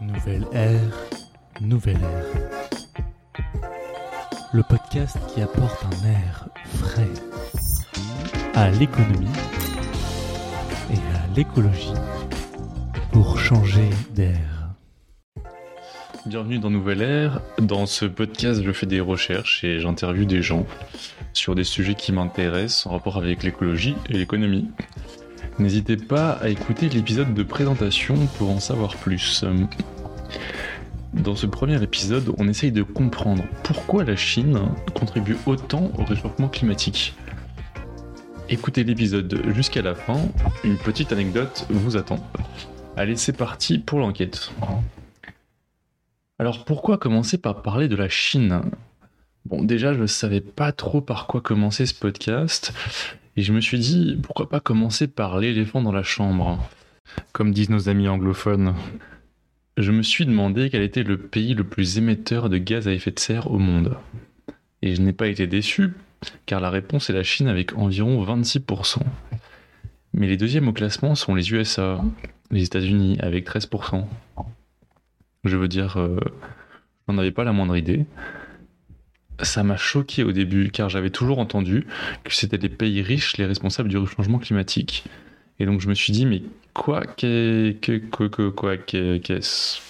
Nouvelle ère, nouvelle ère. Le podcast qui apporte un air frais à l'économie et à l'écologie pour changer d'air. Bienvenue dans Nouvelle Ère. Dans ce podcast, je fais des recherches et j'interviewe des gens sur des sujets qui m'intéressent en rapport avec l'écologie et l'économie. N'hésitez pas à écouter l'épisode de présentation pour en savoir plus. Dans ce premier épisode, on essaye de comprendre pourquoi la Chine contribue autant au réchauffement climatique. Écoutez l'épisode jusqu'à la fin, une petite anecdote vous attend. Allez, c'est parti pour l'enquête. Alors pourquoi commencer par parler de la Chine? Bon, déjà, je ne savais pas trop par quoi commencer ce podcast, et je me suis dit, pourquoi pas commencer par l'éléphant dans la chambre, comme disent nos amis anglophones. Je me suis demandé quel était le pays le plus émetteur de gaz à effet de serre au monde. Et je n'ai pas été déçu, car la réponse est la Chine avec environ 26%. Mais les deuxièmes au classement sont les USA, les États-Unis avec 13%. Je veux dire, euh, j'en avais pas la moindre idée. Ça m'a choqué au début, car j'avais toujours entendu que c'était les pays riches les responsables du changement climatique. Et donc je me suis dit, mais quoi, que, que, que, quoi, qu'est-ce?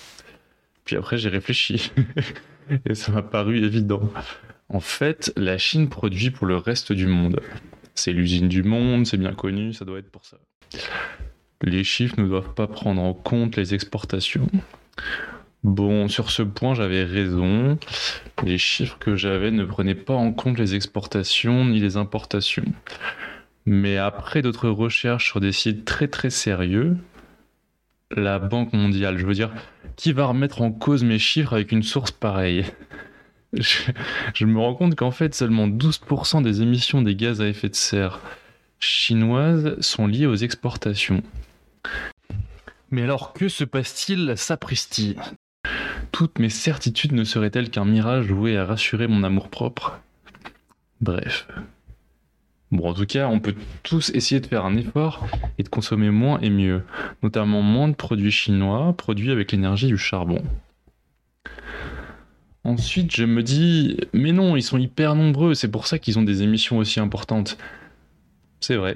Puis après j'ai réfléchi, et ça m'a paru évident. En fait, la Chine produit pour le reste du monde. C'est l'usine du monde, c'est bien connu, ça doit être pour ça. Les chiffres ne doivent pas prendre en compte les exportations. Bon, sur ce point, j'avais raison. Les chiffres que j'avais ne prenaient pas en compte les exportations ni les importations. Mais après d'autres recherches sur des sites très très sérieux, la Banque mondiale, je veux dire, qui va remettre en cause mes chiffres avec une source pareille? Je, me rends compte qu'en fait, seulement 12% des émissions des gaz à effet de serre chinoises sont liées aux exportations. Mais alors, que se passe-t-il Sapristi? Toutes mes certitudes ne seraient-elles qu'un mirage voué à rassurer mon amour-propre Bref. Bon, en tout cas, on peut tous essayer de faire un effort et de consommer moins et mieux, notamment moins de produits chinois produits avec l'énergie du charbon. Ensuite, je me dis, mais non, ils sont hyper nombreux, c'est pour ça qu'ils ont des émissions aussi importantes. C'est vrai.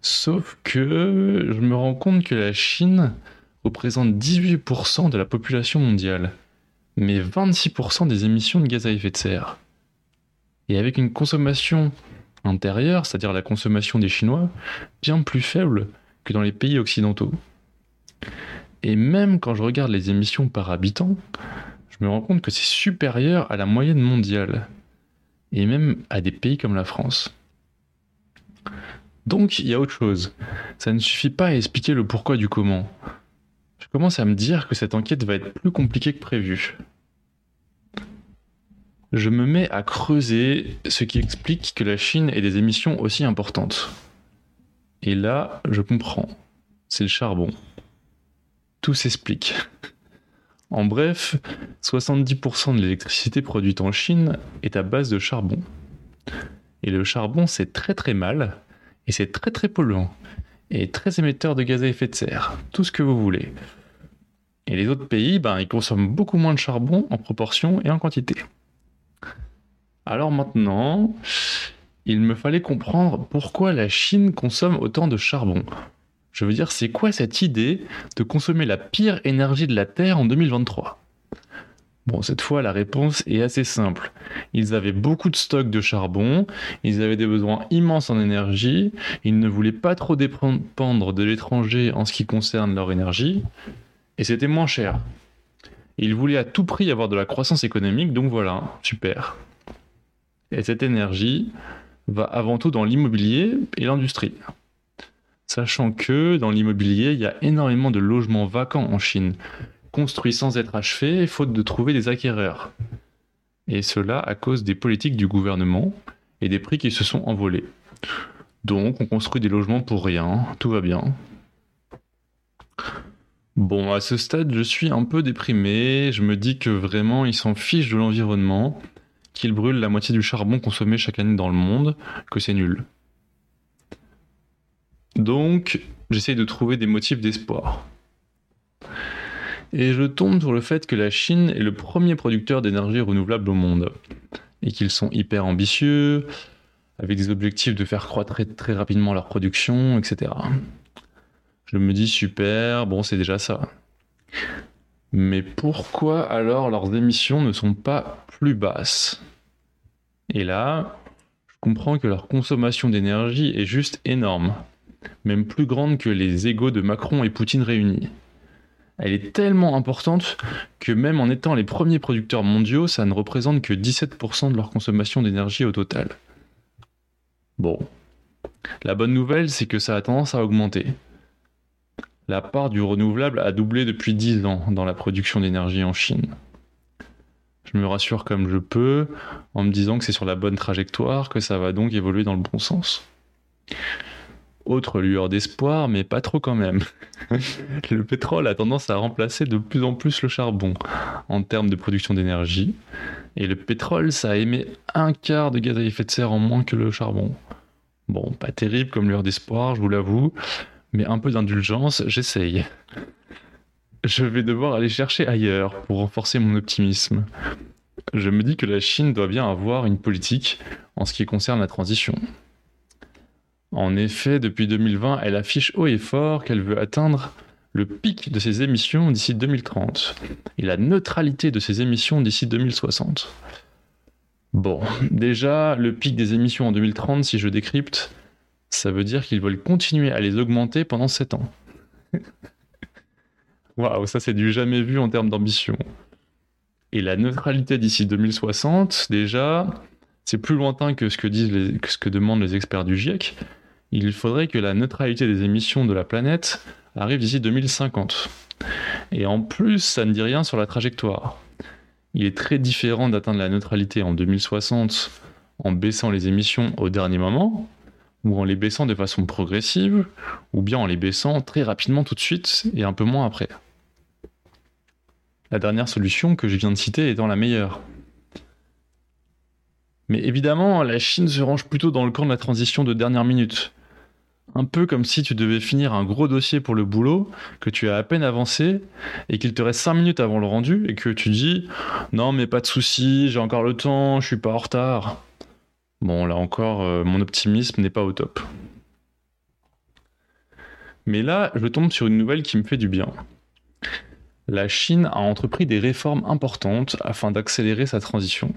Sauf que je me rends compte que la Chine représente 18% de la population mondiale, mais 26% des émissions de gaz à effet de serre. Et avec une consommation intérieure, c'est-à-dire la consommation des Chinois, bien plus faible que dans les pays occidentaux. Et même quand je regarde les émissions par habitant, je me rends compte que c'est supérieur à la moyenne mondiale, et même à des pays comme la France. Donc il y a autre chose. Ça ne suffit pas à expliquer le pourquoi du comment. Je commence à me dire que cette enquête va être plus compliquée que prévu. Je me mets à creuser ce qui explique que la Chine ait des émissions aussi importantes. Et là, je comprends. C'est le charbon. Tout s'explique. En bref, 70% de l'électricité produite en Chine est à base de charbon. Et le charbon, c'est très très mal, et c'est très très polluant, et très émetteur de gaz à effet de serre, tout ce que vous voulez. Et les autres pays, ben, ils consomment beaucoup moins de charbon en proportion et en quantité. Alors maintenant, il me fallait comprendre pourquoi la Chine consomme autant de charbon. Je veux dire, c'est quoi cette idée de consommer la pire énergie de la Terre en 2023 Bon, cette fois, la réponse est assez simple. Ils avaient beaucoup de stocks de charbon, ils avaient des besoins immenses en énergie, ils ne voulaient pas trop dépendre de l'étranger en ce qui concerne leur énergie, et c'était moins cher. Ils voulaient à tout prix avoir de la croissance économique, donc voilà, super. Et cette énergie va avant tout dans l'immobilier et l'industrie. Sachant que dans l'immobilier, il y a énormément de logements vacants en Chine, construits sans être achevés, faute de trouver des acquéreurs. Et cela à cause des politiques du gouvernement et des prix qui se sont envolés. Donc on construit des logements pour rien, tout va bien. Bon, à ce stade, je suis un peu déprimé, je me dis que vraiment ils s'en fichent de l'environnement, qu'ils brûlent la moitié du charbon consommé chaque année dans le monde, que c'est nul. Donc, j'essaye de trouver des motifs d'espoir. Et je tombe sur le fait que la Chine est le premier producteur d'énergie renouvelable au monde. Et qu'ils sont hyper ambitieux, avec des objectifs de faire croître très, rapidement leur production, etc. Je me dis super, bon c'est déjà ça. Mais pourquoi alors leurs émissions ne sont pas plus basses? Et là, je comprends que leur consommation d'énergie est juste énorme, même plus grande que les égaux de Macron et Poutine réunis. Elle est tellement importante que même en étant les premiers producteurs mondiaux, ça ne représente que 17% de leur consommation d'énergie au total. Bon. La bonne nouvelle, c'est que ça a tendance à augmenter la part du renouvelable a doublé depuis 10 ans dans la production d'énergie en Chine. Je me rassure comme je peux en me disant que c'est sur la bonne trajectoire, que ça va donc évoluer dans le bon sens. Autre lueur d'espoir, mais pas trop quand même. le pétrole a tendance à remplacer de plus en plus le charbon en termes de production d'énergie. Et le pétrole, ça émet un quart de gaz à effet de serre en moins que le charbon. Bon, pas terrible comme lueur d'espoir, je vous l'avoue, mais un peu d'indulgence, j'essaye. Je vais devoir aller chercher ailleurs pour renforcer mon optimisme. Je me dis que la Chine doit bien avoir une politique en ce qui concerne la transition. En effet, depuis 2020, elle affiche haut et fort qu'elle veut atteindre le pic de ses émissions d'ici 2030 et la neutralité de ses émissions d'ici 2060. Bon, déjà, le pic des émissions en 2030, si je décrypte, ça veut dire qu'ils veulent continuer à les augmenter pendant 7 ans. Waouh, ça c'est du jamais vu en termes d'ambition. Et la neutralité d'ici 2060, déjà, c'est plus lointain que ce que, disent ce que demandent les experts du GIEC. Il faudrait que la neutralité des émissions de la planète arrive d'ici 2050. Et en plus, ça ne dit rien sur la trajectoire. Il est très différent d'atteindre la neutralité en 2060 en baissant les émissions au dernier moment, ou en les baissant de façon progressive, ou bien en les baissant très rapidement tout de suite et un peu moins après. La dernière solution que je viens de citer étant la meilleure. Mais évidemment, la Chine se range plutôt dans le camp de la transition de dernière minute. Un peu comme si tu devais finir un gros dossier pour le boulot, que tu as à peine avancé, et qu'il te reste 5 minutes avant le rendu, et que tu dis Non, mais pas de souci, j'ai encore le temps, je suis pas en retard. Bon, là encore, euh, mon optimisme n'est pas au top. Mais là, je tombe sur une nouvelle qui me fait du bien. La Chine a entrepris des réformes importantes afin d'accélérer sa transition.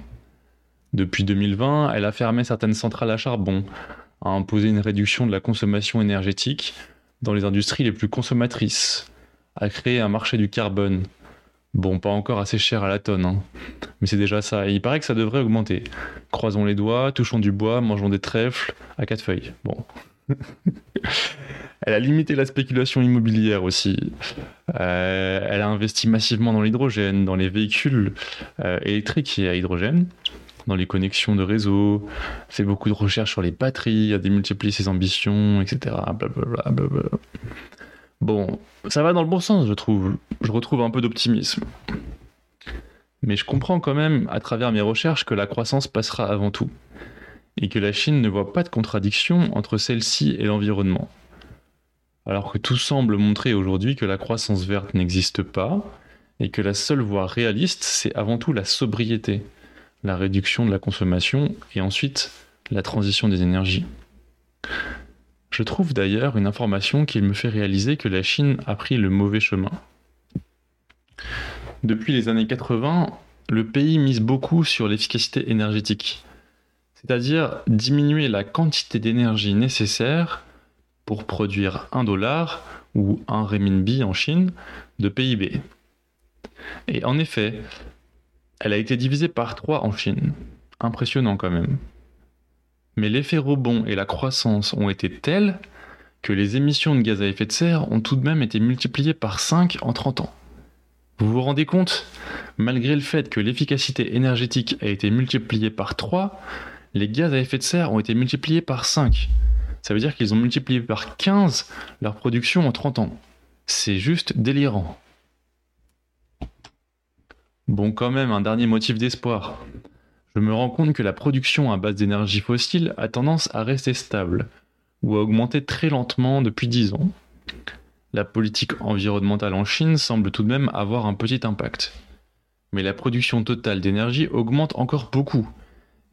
Depuis 2020, elle a fermé certaines centrales à charbon, a imposé une réduction de la consommation énergétique dans les industries les plus consommatrices, a créé un marché du carbone, Bon, pas encore assez cher à la tonne, hein. mais c'est déjà ça. Et il paraît que ça devrait augmenter. Croisons les doigts, touchons du bois, mangeons des trèfles à quatre feuilles. Bon. elle a limité la spéculation immobilière aussi. Euh, elle a investi massivement dans l'hydrogène, dans les véhicules euh, électriques et à hydrogène, dans les connexions de réseau, fait beaucoup de recherches sur les batteries, a démultiplié ses ambitions, etc. Blablabla. Bon, ça va dans le bon sens, je trouve. Je retrouve un peu d'optimisme. Mais je comprends quand même, à travers mes recherches, que la croissance passera avant tout. Et que la Chine ne voit pas de contradiction entre celle-ci et l'environnement. Alors que tout semble montrer aujourd'hui que la croissance verte n'existe pas, et que la seule voie réaliste, c'est avant tout la sobriété, la réduction de la consommation, et ensuite la transition des énergies. Je trouve d'ailleurs une information qui me fait réaliser que la Chine a pris le mauvais chemin. Depuis les années 80, le pays mise beaucoup sur l'efficacité énergétique, c'est-à-dire diminuer la quantité d'énergie nécessaire pour produire un dollar ou un renminbi en Chine de PIB. Et en effet, elle a été divisée par 3 en Chine. Impressionnant quand même mais l'effet rebond et la croissance ont été tels que les émissions de gaz à effet de serre ont tout de même été multipliées par 5 en 30 ans. Vous vous rendez compte? Malgré le fait que l'efficacité énergétique a été multipliée par 3, les gaz à effet de serre ont été multipliés par 5. Ça veut dire qu'ils ont multiplié par 15 leur production en 30 ans. C'est juste délirant. Bon, quand même, un dernier motif d'espoir je me rends compte que la production à base d'énergie fossile a tendance à rester stable, ou à augmenter très lentement depuis 10 ans. La politique environnementale en Chine semble tout de même avoir un petit impact. Mais la production totale d'énergie augmente encore beaucoup.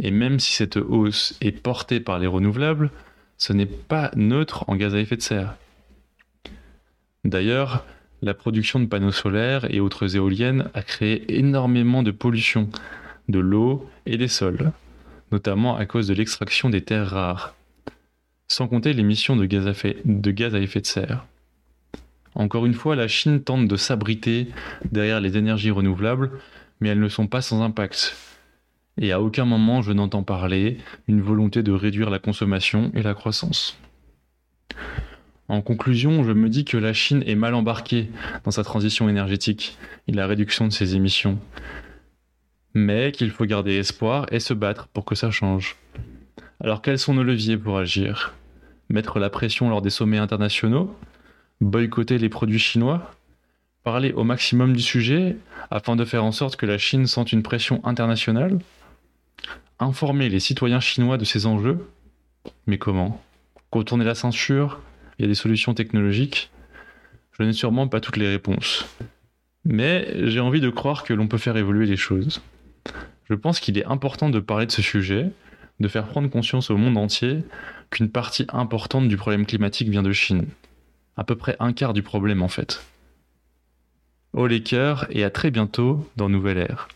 Et même si cette hausse est portée par les renouvelables, ce n'est pas neutre en gaz à effet de serre. D'ailleurs, la production de panneaux solaires et autres éoliennes a créé énormément de pollution de l'eau et des sols, notamment à cause de l'extraction des terres rares, sans compter l'émission de, gaz à effet de serre. Encore une fois, la Chine tente de s'abriter derrière les énergies renouvelables, mais elles ne sont pas sans impact. Et à aucun moment je n'entends parler d'une volonté de réduire la consommation et la croissance. En conclusion, je me dis que la Chine est mal embarquée dans sa transition énergétique et la réduction de ses émissions, mais qu'il faut garder espoir et se battre pour que ça change. Alors quels sont nos leviers pour agir? Mettre la pression lors des sommets internationaux? Boycotter les produits chinois? Parler au maximum du sujet afin de faire en sorte que la Chine sente une pression internationale? Informer les citoyens chinois de ces enjeux? Mais comment? Contourner la censure? Il y a des solutions technologiques. Je n'ai sûrement pas toutes les réponses. Mais j'ai envie de croire que l'on peut faire évoluer les choses. Je pense qu'il est important de parler de ce sujet, de faire prendre conscience au monde entier qu'une partie importante du problème climatique vient de Chine. À peu près un quart du problème en fait. Au les cœurs et à très bientôt dans Nouvelle Ère.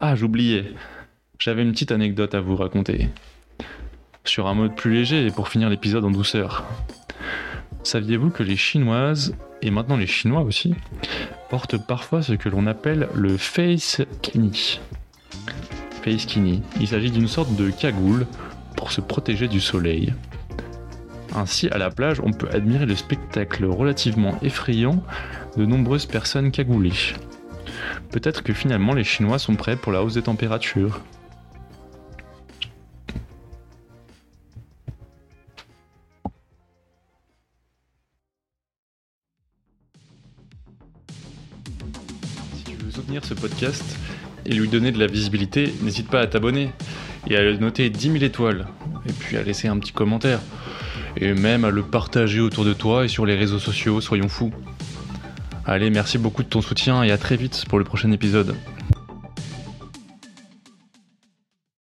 Ah, j'oubliais. J'avais une petite anecdote à vous raconter. Sur un mode plus léger et pour finir l'épisode en douceur. Saviez-vous que les Chinoises, et maintenant les Chinois aussi, portent parfois ce que l'on appelle le face kini? Face kini, il s'agit d'une sorte de cagoule pour se protéger du soleil. Ainsi, à la plage, on peut admirer le spectacle relativement effrayant de nombreuses personnes cagoulées. Peut-être que finalement les Chinois sont prêts pour la hausse des températures. Soutenir ce podcast et lui donner de la visibilité, n'hésite pas à t'abonner et à le noter 10 000 étoiles. Et puis à laisser un petit commentaire. Et même à le partager autour de toi et sur les réseaux sociaux, soyons fous. Allez, merci beaucoup de ton soutien et à très vite pour le prochain épisode.